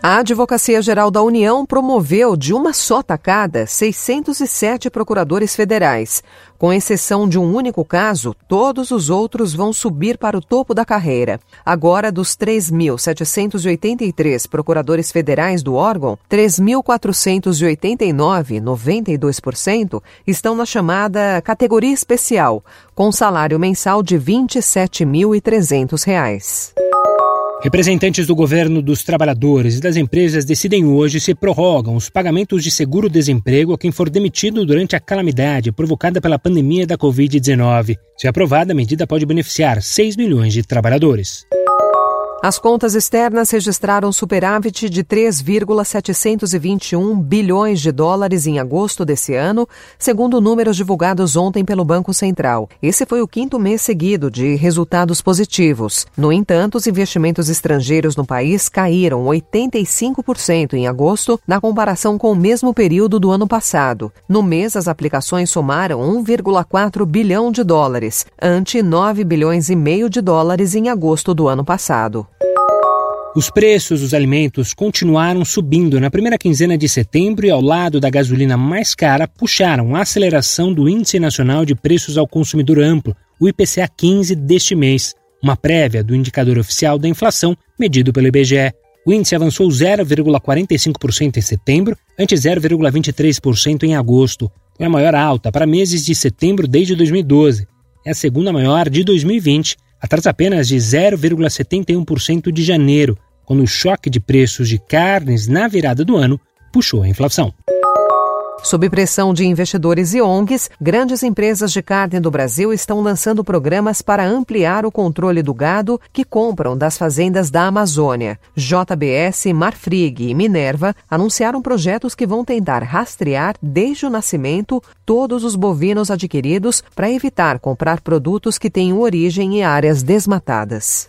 A Advocacia Geral da União promoveu de uma só tacada 607 procuradores federais. Com exceção de um único caso, todos os outros vão subir para o topo da carreira. Agora, dos 3.783 procuradores federais do órgão, 3.489, 92%, estão na chamada categoria especial, com salário mensal de R$ 27.300. Representantes do governo, dos trabalhadores e das empresas decidem hoje se prorrogam os pagamentos de seguro-desemprego a quem for demitido durante a calamidade provocada pela pandemia da Covid-19. Se aprovada, a medida pode beneficiar 6 milhões de trabalhadores. As contas externas registraram superávit de 3,721 bilhões de dólares em agosto desse ano, segundo números divulgados ontem pelo Banco Central. Esse foi o quinto mês seguido de resultados positivos. No entanto, os investimentos estrangeiros no país caíram 85% em agosto, na comparação com o mesmo período do ano passado. No mês, as aplicações somaram 1,4 bilhão de dólares, ante 9 bilhões e meio de dólares em agosto do ano passado. Os preços dos alimentos continuaram subindo na primeira quinzena de setembro e, ao lado da gasolina mais cara, puxaram a aceleração do Índice Nacional de Preços ao Consumidor Amplo, o IPCA 15 deste mês, uma prévia do indicador oficial da inflação medido pelo IBGE. O índice avançou 0,45% em setembro, ante 0,23% em agosto. Foi a maior alta para meses de setembro desde 2012. É a segunda maior de 2020, atrás apenas de 0,71% de janeiro, quando o choque de preços de carnes na virada do ano puxou a inflação. Sob pressão de investidores e ONGs, grandes empresas de carne do Brasil estão lançando programas para ampliar o controle do gado que compram das fazendas da Amazônia. JBS, Marfrig e Minerva anunciaram projetos que vão tentar rastrear desde o nascimento todos os bovinos adquiridos para evitar comprar produtos que tenham origem em áreas desmatadas.